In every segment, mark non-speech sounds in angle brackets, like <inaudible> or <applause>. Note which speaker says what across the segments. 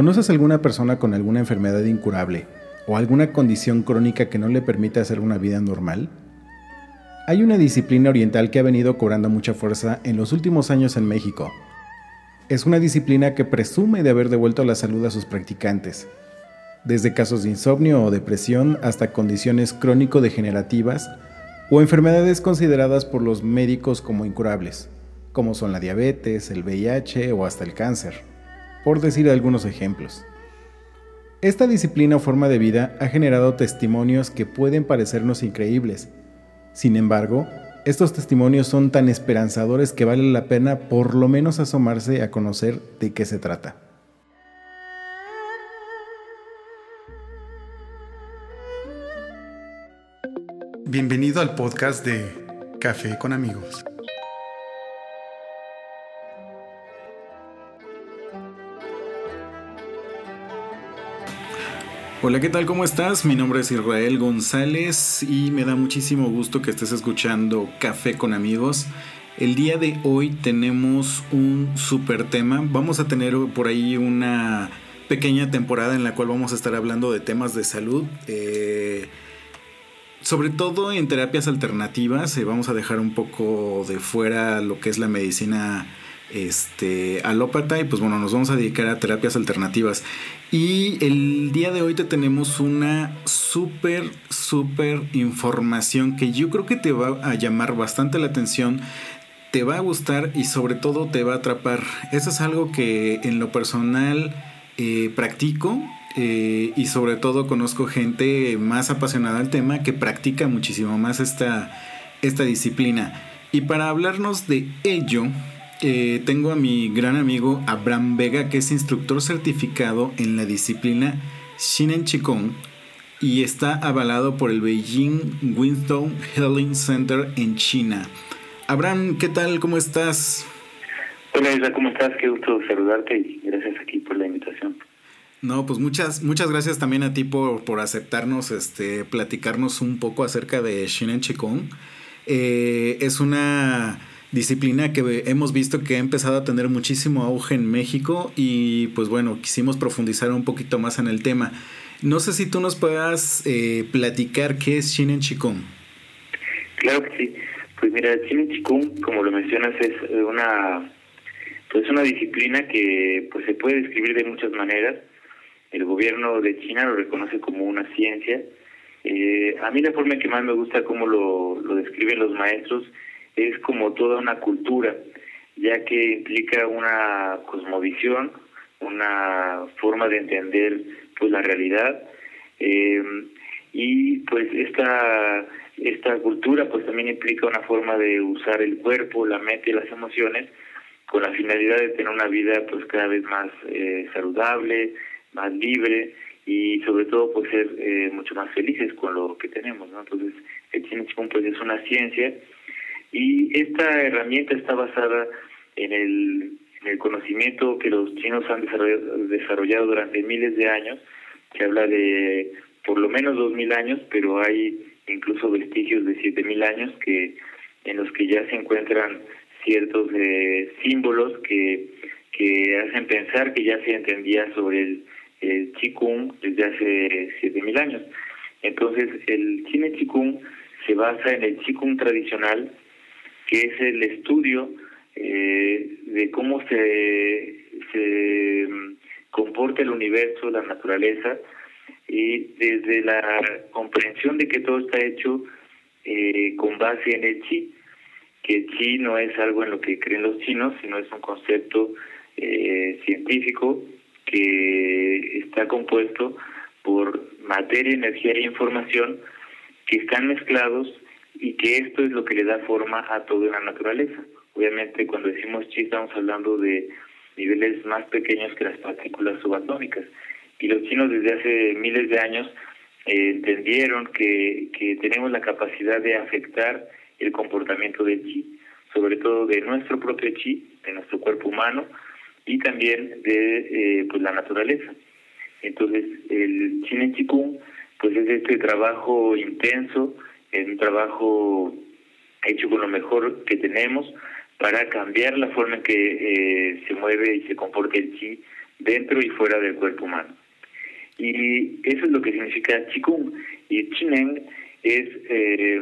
Speaker 1: ¿Conoces alguna persona con alguna enfermedad incurable o alguna condición crónica que no le permite hacer una vida normal? Hay una disciplina oriental que ha venido cobrando mucha fuerza en los últimos años en México. Es una disciplina que presume de haber devuelto la salud a sus practicantes, desde casos de insomnio o depresión hasta condiciones crónico-degenerativas o enfermedades consideradas por los médicos como incurables, como son la diabetes, el VIH o hasta el cáncer, por decir algunos ejemplos. Esta disciplina o forma de vida ha generado testimonios que pueden parecernos increíbles. Sin embargo, estos testimonios son tan esperanzadores que vale la pena por lo menos asomarse a conocer de qué se trata.
Speaker 2: Bienvenido al podcast de Café con amigos.
Speaker 1: Hola, ¿qué tal? ¿Cómo estás? Mi nombre es Israel González y me da muchísimo gusto que estés escuchando Café con amigos. El día de hoy tenemos un super tema. Vamos a tener por ahí una pequeña temporada en la cual vamos a estar hablando de temas de salud. Eh, sobre todo en terapias alternativas, eh, vamos a dejar un poco de fuera lo que es la medicina este, alópata y pues bueno, nos vamos a dedicar a terapias alternativas. Y el día de hoy te tenemos una súper, súper información que yo creo que te va a llamar bastante la atención, te va a gustar y sobre todo te va a atrapar. Eso es algo que en lo personal eh, practico eh, y sobre todo conozco gente más apasionada al tema que practica muchísimo más esta, esta disciplina. Y para hablarnos de ello, eh, tengo a mi gran amigo Abraham Vega, que es instructor certificado en la disciplina Shinen Qigong y está avalado por el Beijing Winston Healing Center en China. Abraham, ¿qué tal? ¿Cómo estás?
Speaker 3: Hola Isla, ¿cómo estás? Qué gusto saludarte y gracias aquí por la invitación.
Speaker 1: No, pues muchas, muchas gracias también a ti por, por aceptarnos, este, platicarnos un poco acerca de Shinen Qigong. Eh, es una disciplina que hemos visto que ha empezado a tener muchísimo auge en México y pues bueno, quisimos profundizar un poquito más en el tema. No sé si tú nos puedas eh, platicar qué es Shinen Qigong.
Speaker 3: Claro que sí. Pues mira, Shinen Qigong, como lo mencionas, es una pues una disciplina que pues se puede describir de muchas maneras el gobierno de China lo reconoce como una ciencia. Eh, a mí la forma que más me gusta cómo lo, lo describen los maestros es como toda una cultura, ya que implica una cosmovisión, una forma de entender pues la realidad eh, y pues esta esta cultura pues también implica una forma de usar el cuerpo, la mente y las emociones con la finalidad de tener una vida pues cada vez más eh, saludable, más libre y sobre todo pues ser eh, mucho más felices con lo que tenemos, ¿no? Entonces el Chin pues es una ciencia y esta herramienta está basada en el, en el conocimiento que los chinos han desarrollado, desarrollado durante miles de años, que habla de por lo menos dos mil años, pero hay incluso vestigios de siete mil años que en los que ya se encuentran ciertos eh, símbolos que que hacen pensar que ya se entendía sobre el el Qigong desde hace 7000 años. Entonces, el Cine Qigong se basa en el Qigong tradicional, que es el estudio eh, de cómo se, se mm, comporta el universo, la naturaleza, y desde la comprensión de que todo está hecho eh, con base en el chi, que el chi no es algo en lo que creen los chinos, sino es un concepto eh, científico que está compuesto por materia, energía e información que están mezclados y que esto es lo que le da forma a toda la naturaleza. Obviamente cuando decimos chi estamos hablando de niveles más pequeños que las partículas subatómicas. Y los chinos desde hace miles de años eh, entendieron que, que tenemos la capacidad de afectar el comportamiento del chi, sobre todo de nuestro propio chi, de nuestro cuerpo humano, y también de eh, pues la naturaleza. Entonces, el Chinen Chikung pues es este trabajo intenso, es un trabajo hecho con lo mejor que tenemos para cambiar la forma en que eh, se mueve y se comporta el chi dentro y fuera del cuerpo humano. Y eso es lo que significa Qigong. Y Chinen es eh,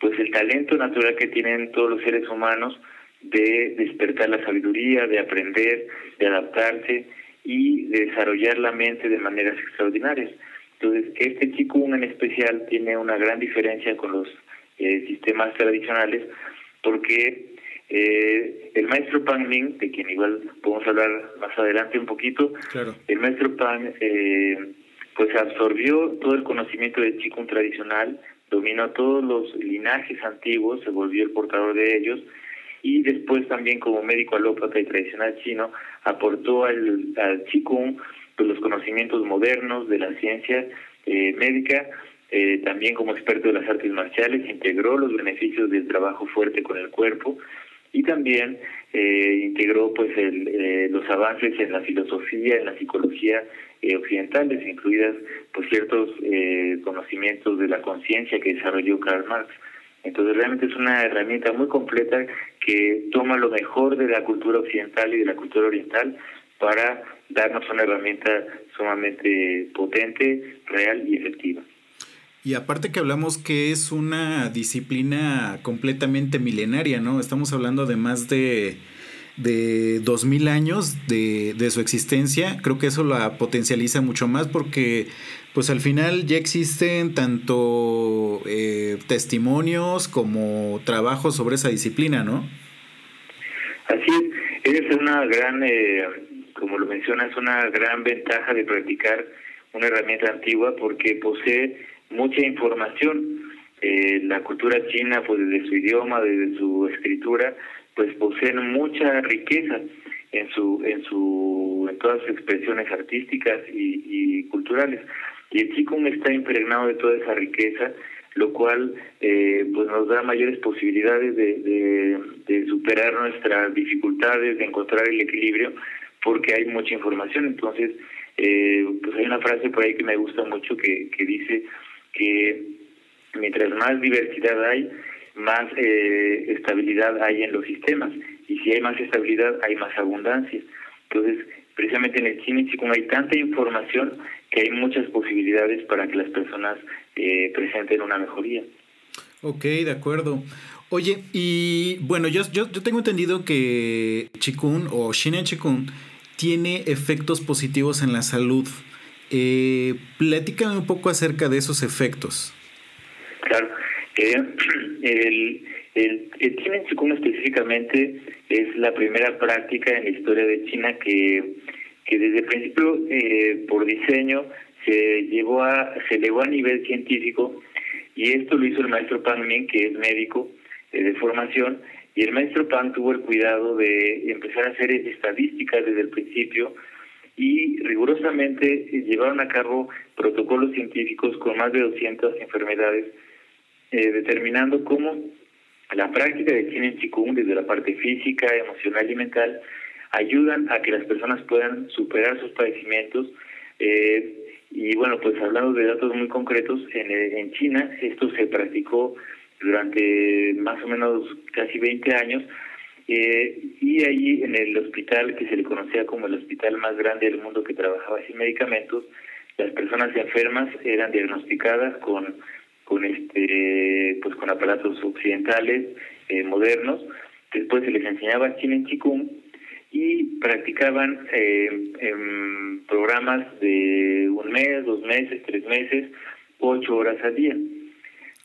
Speaker 3: pues el talento natural que tienen todos los seres humanos de despertar la sabiduría, de aprender, de adaptarse y de desarrollar la mente de maneras extraordinarias. Entonces, este Qigong en especial tiene una gran diferencia con los eh, sistemas tradicionales porque eh, el maestro Pan Ming, de quien igual podemos hablar más adelante un poquito, el maestro Pan eh, pues absorbió todo el conocimiento del Qigong tradicional, dominó todos los linajes antiguos, se volvió el portador de ellos y después también como médico alópata y tradicional chino aportó al, al Qigong pues, los conocimientos modernos de la ciencia eh, médica eh, también como experto de las artes marciales integró los beneficios del trabajo fuerte con el cuerpo y también eh, integró pues el, eh, los avances en la filosofía, en la psicología eh, occidentales, incluidas pues ciertos conocimientos de la conciencia que desarrolló Karl Marx. Entonces realmente es una herramienta muy completa que toma lo mejor de la cultura occidental y de la cultura oriental para darnos una herramienta sumamente potente, real y efectiva.
Speaker 1: Y aparte que hablamos que es una disciplina completamente milenaria, ¿no? Estamos hablando de más de, de 2000 años de, de su existencia. Creo que eso la potencializa mucho más porque pues al final ya existen tanto eh, testimonios como trabajos sobre esa disciplina, ¿no?
Speaker 3: Así es, es una gran, eh, como lo mencionas, una gran ventaja de practicar una herramienta antigua porque posee mucha información. Eh, la cultura china, pues desde su idioma, desde su escritura, pues poseen mucha riqueza en su, en su, en todas sus expresiones artísticas y, culturales. Y el Qigong está impregnado de toda esa riqueza, lo cual eh, pues nos da mayores posibilidades de, de, de superar nuestras dificultades, de encontrar el equilibrio, porque hay mucha información. Entonces, eh, pues hay una frase por ahí que me gusta mucho que, que dice que mientras más diversidad hay, más eh, estabilidad hay en los sistemas. Y si hay más estabilidad, hay más abundancia. Entonces, precisamente en el cine, como hay tanta información que hay muchas posibilidades para que las personas eh, presenten una mejoría.
Speaker 1: Ok, de acuerdo. Oye, y bueno, yo, yo, yo tengo entendido que Chikun o Shinen Chikun tiene efectos positivos en la salud. Eh, platícame un poco acerca de esos efectos.
Speaker 3: Claro. Eh, <clears throat> el, el, el Chikung específicamente es la primera práctica en la historia de China que, que desde el principio, eh, por diseño, se llevó a se elevó a nivel científico y esto lo hizo el maestro Pan Ming, que es médico eh, de formación, y el maestro Pan tuvo el cuidado de empezar a hacer estadísticas desde el principio y rigurosamente llevaron a cabo protocolos científicos con más de 200 enfermedades, eh, determinando cómo la práctica de Kinen Chikung desde la parte física, emocional y mental ayudan a que las personas puedan superar sus padecimientos. Eh, y bueno, pues hablando de datos muy concretos, en, en China esto se practicó durante más o menos casi 20 años eh, y allí en el hospital que se le conocía como el hospital más grande del mundo que trabajaba sin medicamentos, las personas enfermas eran diagnosticadas con con este pues con aparatos occidentales eh, modernos. Después se les enseñaba en Chikung y practicaban eh, en programas de un mes, dos meses, tres meses, ocho horas al día.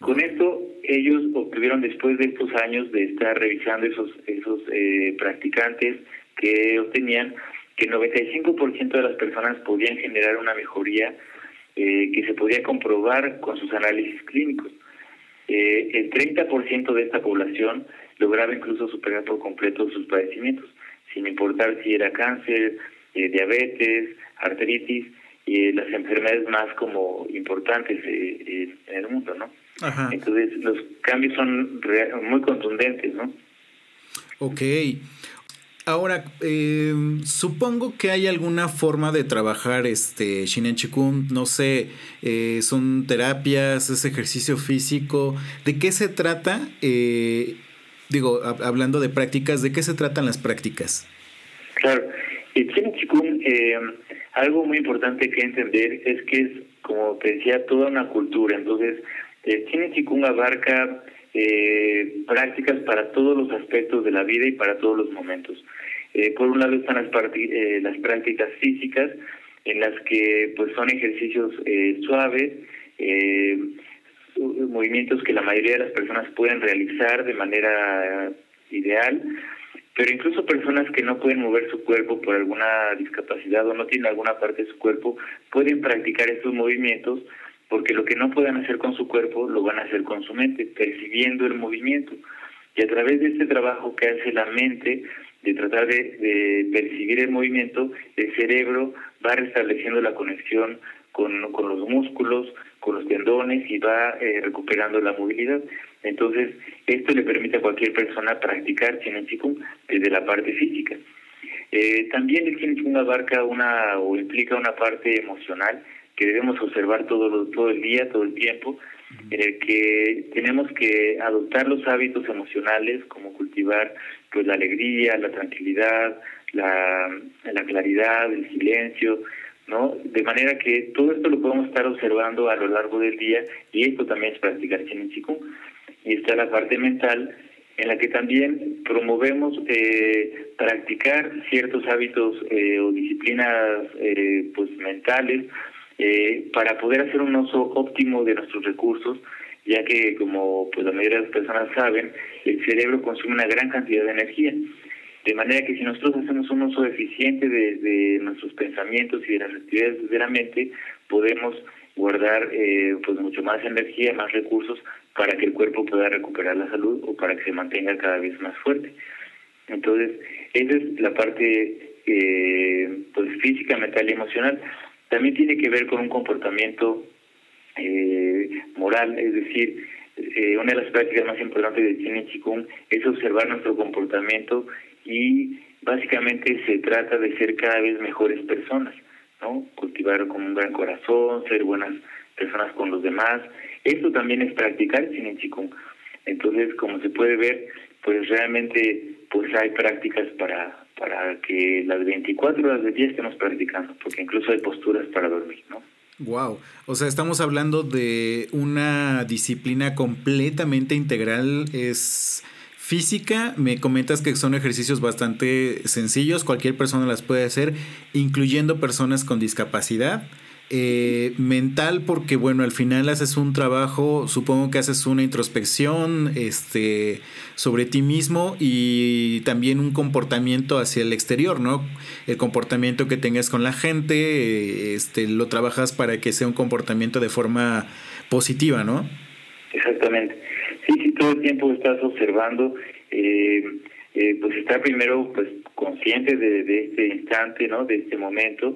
Speaker 3: Con esto ellos obtuvieron después de estos años de estar revisando esos esos eh, practicantes que obtenían que el 95% de las personas podían generar una mejoría eh, que se podía comprobar con sus análisis clínicos. Eh, el 30% de esta población lograba incluso superar por completo sus padecimientos, sin importar si era cáncer, eh, diabetes, arteritis y las enfermedades más como importantes en el mundo, ¿no? Entonces los cambios son muy contundentes, ¿no?
Speaker 1: Ok. Ahora, eh, supongo que hay alguna forma de trabajar este Shinen Chikun, no sé, eh, son terapias, es ejercicio físico, ¿de qué se trata? Eh, digo, hablando de prácticas, ¿de qué se tratan las prácticas?
Speaker 3: Claro, el Chikung, eh, algo muy importante que entender es que es, como te decía, toda una cultura. Entonces, el Chikung abarca eh, prácticas para todos los aspectos de la vida y para todos los momentos. Eh, por un lado están las, eh, las prácticas físicas, en las que pues son ejercicios eh, suaves, eh, movimientos que la mayoría de las personas pueden realizar de manera ideal, pero incluso personas que no pueden mover su cuerpo por alguna discapacidad o no tienen alguna parte de su cuerpo pueden practicar estos movimientos porque lo que no puedan hacer con su cuerpo lo van a hacer con su mente, percibiendo el movimiento. Y a través de este trabajo que hace la mente, de tratar de, percibir el movimiento, el cerebro va restableciendo la conexión con, con los músculos, con los tendones y va eh, recuperando la movilidad. Entonces, esto le permite a cualquier persona practicar Chinen Chikung desde la parte física. Eh, también el Chinen Chikung abarca una o implica una parte emocional que debemos observar todo, todo el día, todo el tiempo, en el que tenemos que adoptar los hábitos emocionales como cultivar pues la alegría, la tranquilidad, la, la claridad, el silencio, ¿no? De manera que todo esto lo podemos estar observando a lo largo del día y esto también es practicar Chikung. Y está la parte mental en la que también promovemos eh, practicar ciertos hábitos eh, o disciplinas eh, pues mentales eh, para poder hacer un uso óptimo de nuestros recursos, ya que como pues la mayoría de las personas saben, el cerebro consume una gran cantidad de energía. De manera que si nosotros hacemos un uso eficiente de, nuestros pensamientos y de las actividades de la mente, podemos guardar eh, pues mucho más energía, más recursos para que el cuerpo pueda recuperar la salud o para que se mantenga cada vez más fuerte. Entonces, esa es la parte eh, pues física, mental y emocional también tiene que ver con un comportamiento eh, moral, es decir, eh, una de las prácticas más importantes de Chinen Chikung es observar nuestro comportamiento y básicamente se trata de ser cada vez mejores personas, ¿no? Cultivar con un gran corazón, ser buenas personas con los demás. Esto también es practicar Chinen Chikung. Entonces, como se puede ver, pues realmente pues hay prácticas para para que las 24 horas del día estemos practicando, porque incluso hay posturas para dormir, ¿no?
Speaker 1: Wow, o sea, estamos hablando de una disciplina completamente integral, es física, me comentas que son ejercicios bastante sencillos, cualquier persona las puede hacer, incluyendo personas con discapacidad. Eh, mental porque bueno al final haces un trabajo supongo que haces una introspección este sobre ti mismo y también un comportamiento hacia el exterior no el comportamiento que tengas con la gente este lo trabajas para que sea un comportamiento de forma positiva no
Speaker 3: exactamente. Sí sí todo el tiempo estás observando eh, eh, pues estar primero pues consciente de este instante no de este momento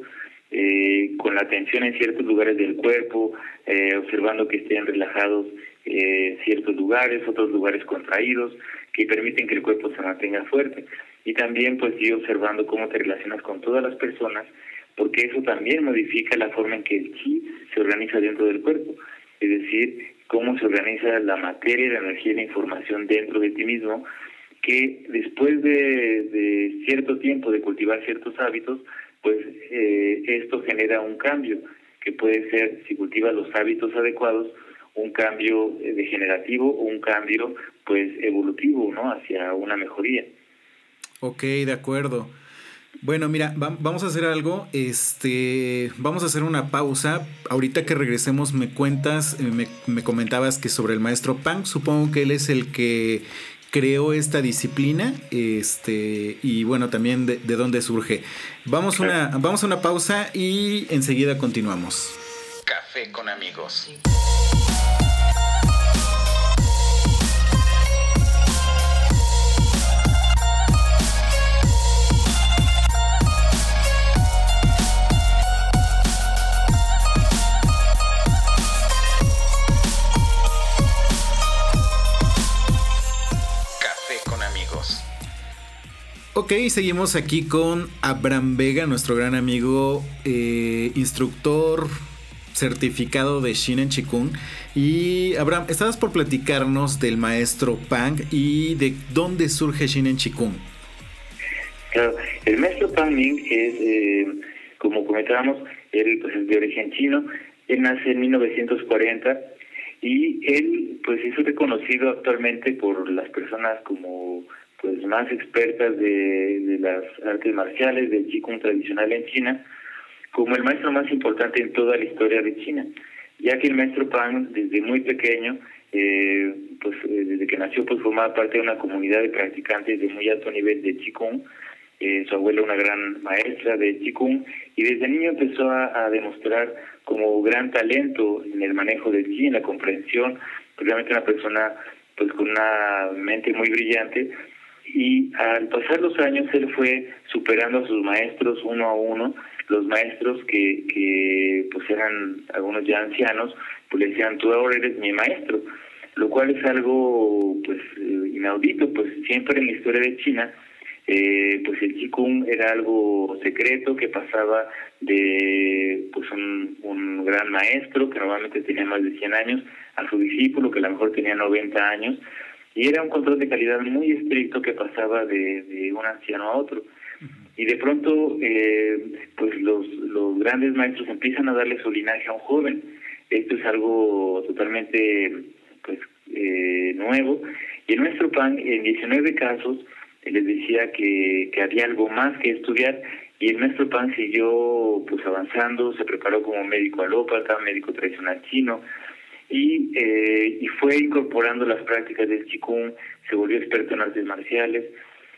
Speaker 3: eh, con la atención en ciertos lugares del cuerpo, eh, observando que estén relajados eh, ciertos lugares, otros lugares contraídos, que permiten que el cuerpo se mantenga fuerte. Y también pues ir observando cómo te relacionas con todas las personas, porque eso también modifica la forma en que el chi se organiza dentro del cuerpo. Es decir, cómo se organiza la materia, la energía y la información dentro de ti mismo, que después de, de cierto tiempo de cultivar ciertos hábitos, pues eh, esto genera un cambio que puede ser, si cultiva los hábitos adecuados, un cambio eh, degenerativo o un cambio pues evolutivo, ¿no? Hacia una mejoría.
Speaker 1: Ok, de acuerdo. Bueno, mira, vamos a hacer algo. Este, vamos a hacer una pausa. Ahorita que regresemos, me cuentas, eh, me, me comentabas que sobre el maestro Pang, supongo que él es el que creó esta disciplina este, y bueno, también de, de dónde surge. Vamos, una, vamos a una pausa y enseguida continuamos.
Speaker 4: Café con amigos.
Speaker 1: Ok, seguimos aquí con Abraham Vega, nuestro gran amigo, eh, instructor, certificado de Shinen Chikung. Y Abraham, estabas por platicarnos del maestro Pang y de dónde surge Shinen Chikung.
Speaker 3: Claro, el maestro Pang Ming es, eh, como comentábamos, él pues, es de origen chino, él nace en 1940 y él pues es reconocido actualmente por las personas como pues más expertas de, de las artes marciales del Qigong tradicional en China como el maestro más importante en toda la historia de China, ya que el maestro Pang desde muy pequeño, eh, pues eh, desde que nació, pues formaba parte de una comunidad de practicantes de muy alto nivel de Qigong, eh, su abuela una gran maestra de Qigong, y desde niño empezó a, demostrar como gran talento en el manejo del Qi, en la comprensión, realmente una persona pues con una mente muy brillante, y al pasar los años él fue superando a sus maestros uno a uno, los maestros que, que pues eran algunos ya ancianos, pues le decían, tú ahora eres mi maestro, lo cual es algo pues eh, inaudito, pues siempre en la historia de China, eh, pues el Qigong era algo secreto que pasaba de pues un, un gran maestro que normalmente tenía más de 100 años a su discípulo que a lo mejor tenía 90 años y era un control de calidad muy estricto que pasaba de, de un anciano a otro. Y de pronto eh, pues los, los grandes maestros empiezan a darle su linaje a un joven. Esto es algo totalmente pues eh, nuevo. Y en nuestro PAN en 19 casos les decía que, que había algo más que estudiar. Y el nuestro PAN siguió pues avanzando, se preparó como médico alópata, médico tradicional chino y, eh, y fue incorporando las prácticas del Qigong, se volvió experto en artes marciales,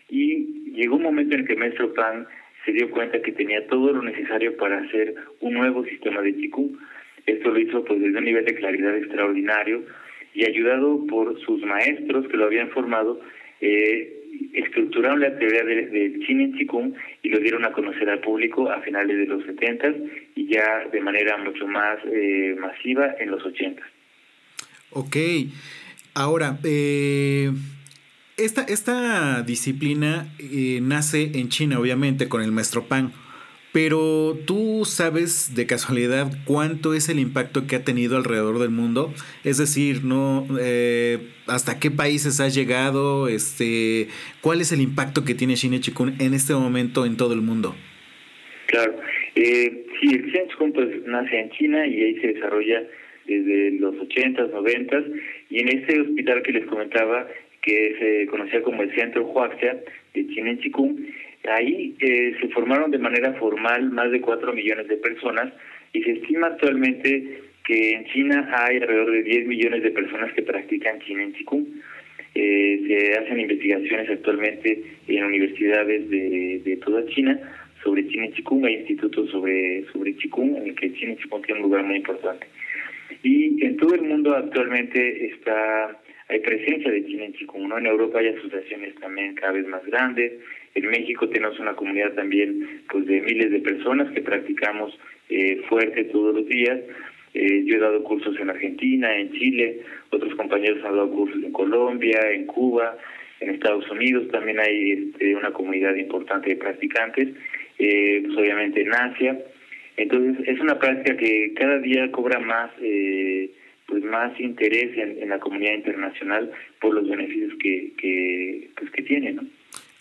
Speaker 3: y llegó un momento en que el maestro Pan se dio cuenta que tenía todo lo necesario para hacer un nuevo sistema de Qigong. Esto lo hizo pues desde un nivel de claridad extraordinario y ayudado por sus maestros que lo habían formado, eh, estructuraron la teoría del de en Qigong y lo dieron a conocer al público a finales de los 70 y ya de manera mucho más eh, masiva en los 80.
Speaker 1: Ok, ahora, eh, esta, esta disciplina eh, nace en China, obviamente, con el maestro Pan. Pero tú sabes de casualidad cuánto es el impacto que ha tenido alrededor del mundo, es decir, no eh, hasta qué países ha llegado, este, cuál es el impacto que tiene Shine Chikun en este momento en todo el mundo.
Speaker 3: Claro, eh, sí, el Chikun pues nace en China y ahí se desarrolla desde los 80s, 90 y en este hospital que les comentaba que se conocía como el Centro Huaxia de China en. Ahí eh, se formaron de manera formal más de 4 millones de personas y se estima actualmente que en China hay alrededor de 10 millones de personas que practican China en Chikung. Eh, se hacen investigaciones actualmente en universidades de, toda China sobre China Chikung, hay institutos sobre, sobre Chikung, en el que China tiene un lugar muy importante. Y en todo el mundo actualmente está hay presencia de China en Chikung, ¿no? En Europa hay asociaciones también cada vez más grandes. En México tenemos una comunidad también pues de miles de personas que practicamos eh, fuerte todos los días. Eh, yo he dado cursos en Argentina, en Chile, otros compañeros han dado cursos en Colombia, en Cuba, en Estados Unidos también hay este, una comunidad importante de practicantes, eh, pues obviamente en Asia. Entonces es una práctica que cada día cobra más eh, pues más interés en, la comunidad internacional por los beneficios que, que, pues, que tiene, ¿no?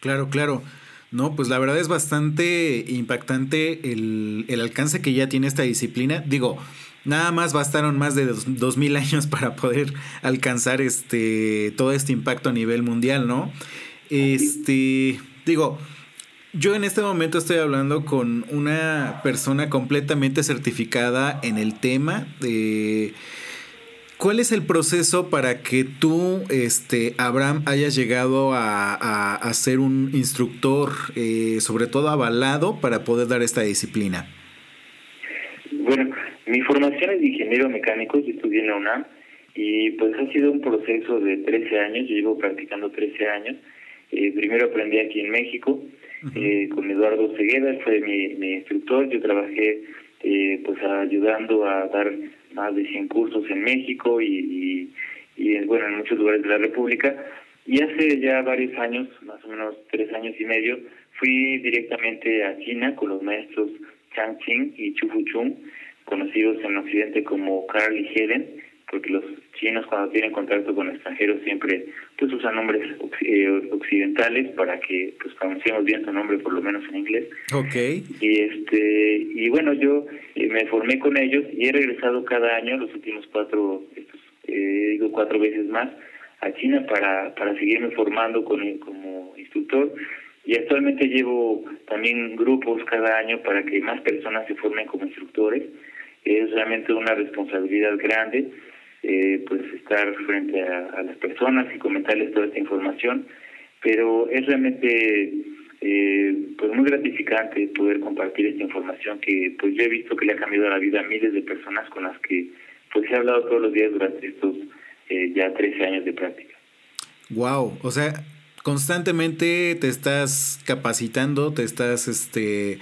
Speaker 1: Claro, claro. No, pues la verdad es bastante impactante el, el alcance que ya tiene esta disciplina. Digo, nada más bastaron más de dos, mil años <laughs> para poder alcanzar este todo este impacto a nivel mundial, ¿no? Este, digo, yo en este momento estoy hablando con una persona completamente certificada en el tema de ¿Cuál es el proceso para que tú, este, Abraham, hayas llegado a, a, ser un instructor, eh, sobre todo avalado, para poder dar esta disciplina?
Speaker 3: Bueno, mi formación es de ingeniero mecánico, yo estudié en la UNAM y pues ha sido un proceso de 13 años, yo llevo practicando 13 años. Eh, primero aprendí aquí en México eh, con Eduardo Segueda, fue mi, instructor, yo trabajé pues ayudando a dar más de 100 cursos en México y, y, bueno, en muchos lugares de la República. Y hace ya varios años, más o menos tres años y medio, fui directamente a China con los maestros Chang Ching y Chu Fu Chung, conocidos en Occidente como Carl y Helen, porque los chinos cuando tienen contacto con extranjeros siempre pues usan nombres eh, occidentales para que pues pronunciemos bien su nombre por lo menos en inglés.
Speaker 1: Okay.
Speaker 3: Y este y bueno yo eh, me formé con ellos y he regresado cada año los últimos cuatro eh, digo cuatro veces más a China para para seguirme formando con como instructor y actualmente llevo también grupos cada año para que más personas se formen como instructores. Es realmente una responsabilidad grande eh, pues estar frente a, las personas y comentarles toda esta información, pero es realmente eh, pues muy gratificante poder compartir esta información que pues yo he visto que le ha cambiado la vida a miles de personas con las que pues he hablado todos los días durante estos eh, ya 13 años de práctica.
Speaker 1: Wow, o sea, constantemente te estás capacitando, te estás este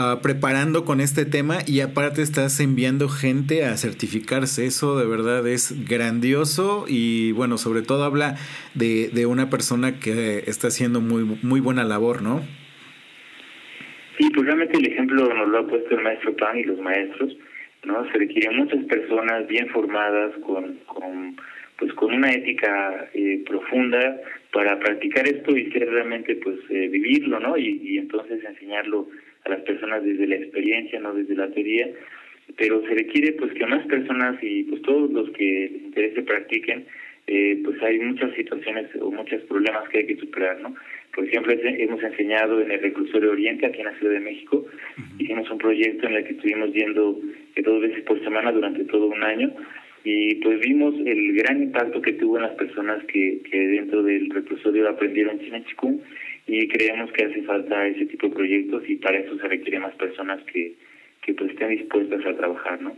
Speaker 1: Ah, preparando con este tema y aparte estás enviando gente a certificarse. Eso de verdad es grandioso y bueno, sobre todo habla de, de una persona que está haciendo muy, muy buena labor, ¿no?
Speaker 3: Sí, pues realmente el ejemplo nos lo ha puesto el maestro Pan y los maestros, ¿no? Se requieren muchas personas bien formadas con, con pues con una ética eh, profunda para practicar esto y ser realmente pues eh, vivirlo, ¿no? Y entonces enseñarlo a las personas desde la experiencia, no desde la teoría, pero se requiere pues que más personas y pues todos los que les interese practiquen, eh, pues hay muchas situaciones o muchos problemas que hay que superar, ¿no? Por ejemplo, hemos enseñado en el Reclusorio Oriente, aquí en la Ciudad de México, hicimos un proyecto en el que estuvimos yendo eh, dos veces por semana durante todo un año, y pues vimos el gran impacto que tuvo en las personas que, que dentro del reclusorio aprendieron China Chikung y creemos que hace falta ese tipo de proyectos y para eso se requiere más personas que, que pues estén dispuestas a trabajar, ¿no?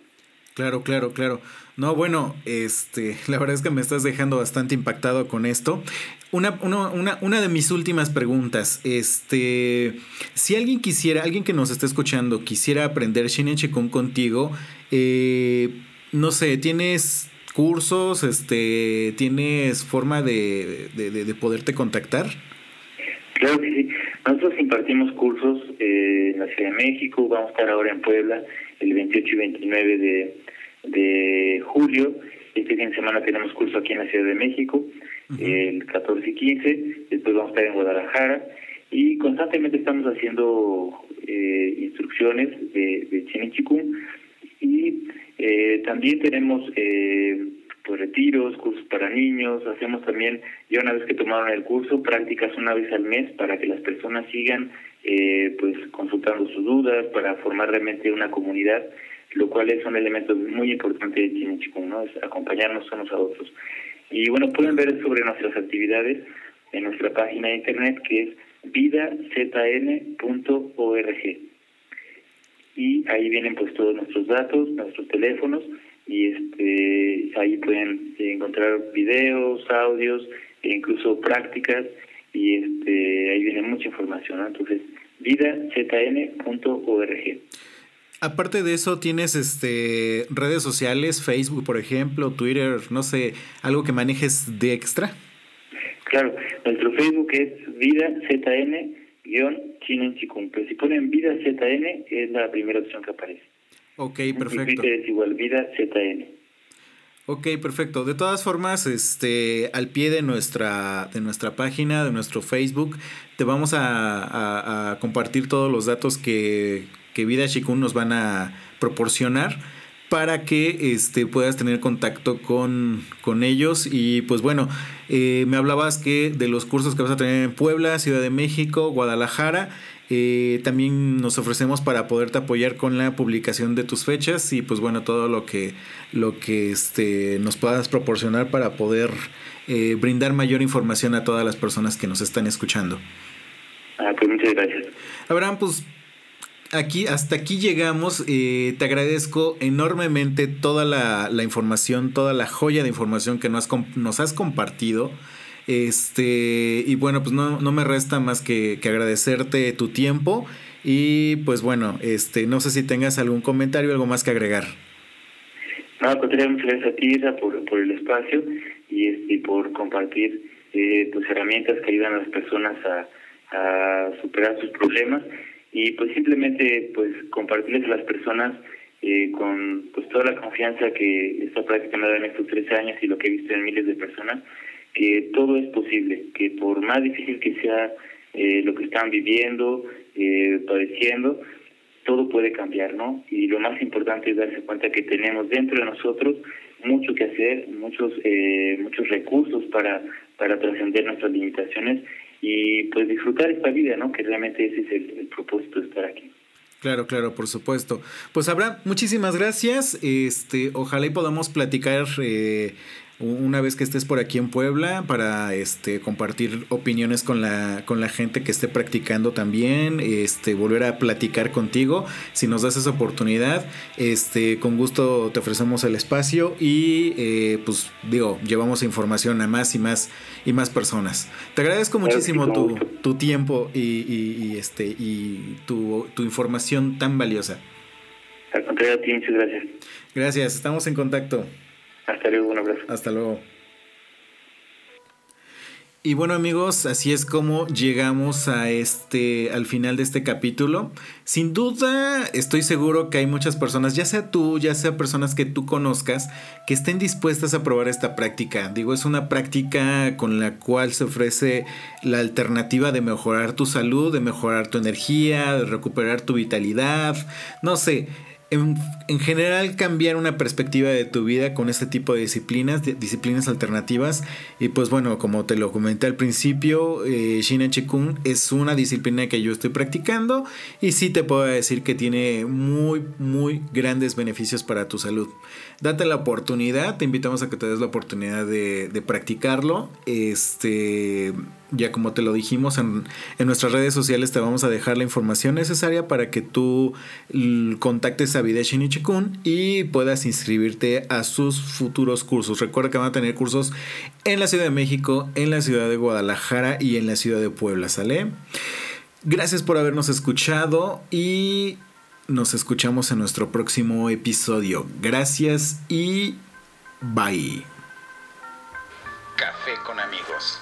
Speaker 1: Claro, claro, claro. No, bueno, este, <laughs> la verdad es que me estás dejando bastante impactado con esto. Una, una, una, una de mis últimas preguntas, este, si alguien quisiera, alguien que nos esté escuchando, quisiera aprender Shinen contigo, eh, no sé, ¿tienes cursos, este, tienes forma de, de, de poderte contactar?
Speaker 3: Claro que sí. Nosotros impartimos cursos eh, en la Ciudad de México, vamos a estar ahora en Puebla el 28 y 29 de, de julio. Este fin de semana tenemos curso aquí en la Ciudad de México, el 14 y 15. Después vamos a estar en Guadalajara. Y constantemente estamos haciendo eh, instrucciones de, de Chinichikun. Y eh, también tenemos eh, pues retiros, cursos para niños, hacemos también, ya una vez que tomaron el curso, prácticas una vez al mes para que las personas sigan eh, pues consultando sus dudas, para formar realmente una comunidad, lo cual es un elemento muy importante de Chinichikung, ¿no? Es acompañarnos unos a otros. Y bueno, pueden ver sobre nuestras actividades en nuestra página de internet que es vidazn.org. Y ahí vienen pues todos nuestros datos, nuestros teléfonos, y este ahí pueden encontrar videos, audios e incluso prácticas y este ahí viene mucha información, entonces vidazn.org.
Speaker 1: Aparte de eso, ¿tienes este redes sociales, Facebook, por ejemplo, Twitter, no sé, algo que manejes de extra?
Speaker 3: Claro, nuestro Facebook es Chinen Chikung. Pero si ponen Vida ZN, es la primera opción que aparece.
Speaker 1: Ok, perfecto.
Speaker 3: ZN.
Speaker 1: Ok, perfecto. De todas formas, este, al pie de nuestra, de nuestra página, de nuestro Facebook, te vamos a, a, compartir todos los datos que, que Vida Chikung nos van a proporcionar para que este, puedas tener contacto con, con ellos. Y pues bueno, eh, me hablabas que de los cursos que vas a tener en Puebla, Ciudad de México, Guadalajara. Eh, también nos ofrecemos para poderte apoyar con la publicación de tus fechas y pues bueno todo lo que lo que este nos puedas proporcionar para poder eh, brindar mayor información a todas las personas que nos están escuchando.
Speaker 3: Ah, pues muchas gracias.
Speaker 1: Abraham, pues aquí, hasta aquí llegamos. Eh, te agradezco enormemente toda la, la, información, toda la joya de información que nos, nos has compartido. Este, y bueno, pues no, no me resta más que, que, agradecerte tu tiempo. Y pues bueno, este, no sé si tengas algún comentario, algo más que agregar.
Speaker 3: No, contrario, muchas gracias a ti, por, por el espacio y, este, por compartir eh, tus herramientas que ayudan a las personas a, a superar sus problemas y pues simplemente pues compartirles a las personas eh, con pues toda la confianza que esta práctica me ha dado en estos tres años y lo que he visto en miles de personas, que todo es posible, que por más difícil que sea eh, lo que están viviendo, eh, padeciendo, todo puede cambiar, ¿no? Y lo más importante es darse cuenta que tenemos dentro de nosotros mucho que hacer, muchos eh, muchos recursos para para trascender nuestras limitaciones y pues disfrutar esta vida, ¿no? Que realmente ese es el, el propósito de estar aquí.
Speaker 1: Claro, claro, por supuesto. Pues Abraham, muchísimas gracias. Este, ojalá y podamos platicar eh, una vez que estés por aquí en Puebla para este compartir opiniones con la con la gente que esté practicando también este volver a platicar contigo. Si nos das esa oportunidad este con gusto te ofrecemos el espacio y eh, pues digo llevamos información a más y más y más personas. Te agradezco muchísimo tu, tu tiempo y, y, y, este y tu, tu información tan valiosa.
Speaker 3: Al contrario a ti muchas gracias.
Speaker 1: Gracias estamos en contacto
Speaker 3: hasta luego, un abrazo.
Speaker 1: Hasta luego. Y bueno amigos, así es como llegamos a este al final de este capítulo. Sin duda, estoy seguro que hay muchas personas, ya sea tú, ya sea personas que tú conozcas, que estén dispuestas a probar esta práctica. Digo, es una práctica con la cual se ofrece la alternativa de mejorar tu salud, de mejorar tu energía, de recuperar tu vitalidad, no sé, en, en, general cambiar una perspectiva de tu vida con este tipo de disciplinas, disciplinas alternativas. Y pues bueno, como te lo comenté al principio, eh, Shina es una disciplina que yo estoy practicando y sí te puedo decir que tiene muy, muy grandes beneficios para tu salud. Date la oportunidad, te invitamos a que te des la oportunidad de practicarlo. Este ya como te lo dijimos en, en, nuestras redes sociales te vamos a dejar la información necesaria para que tú contactes a Videsh Nichikun y puedas inscribirte a sus futuros cursos. Recuerda que van a tener cursos en la Ciudad de México, en la Ciudad de Guadalajara y en la Ciudad de Puebla, ¿sale? Gracias por habernos escuchado y nos escuchamos en nuestro próximo episodio. Gracias y bye.
Speaker 4: Café con amigos.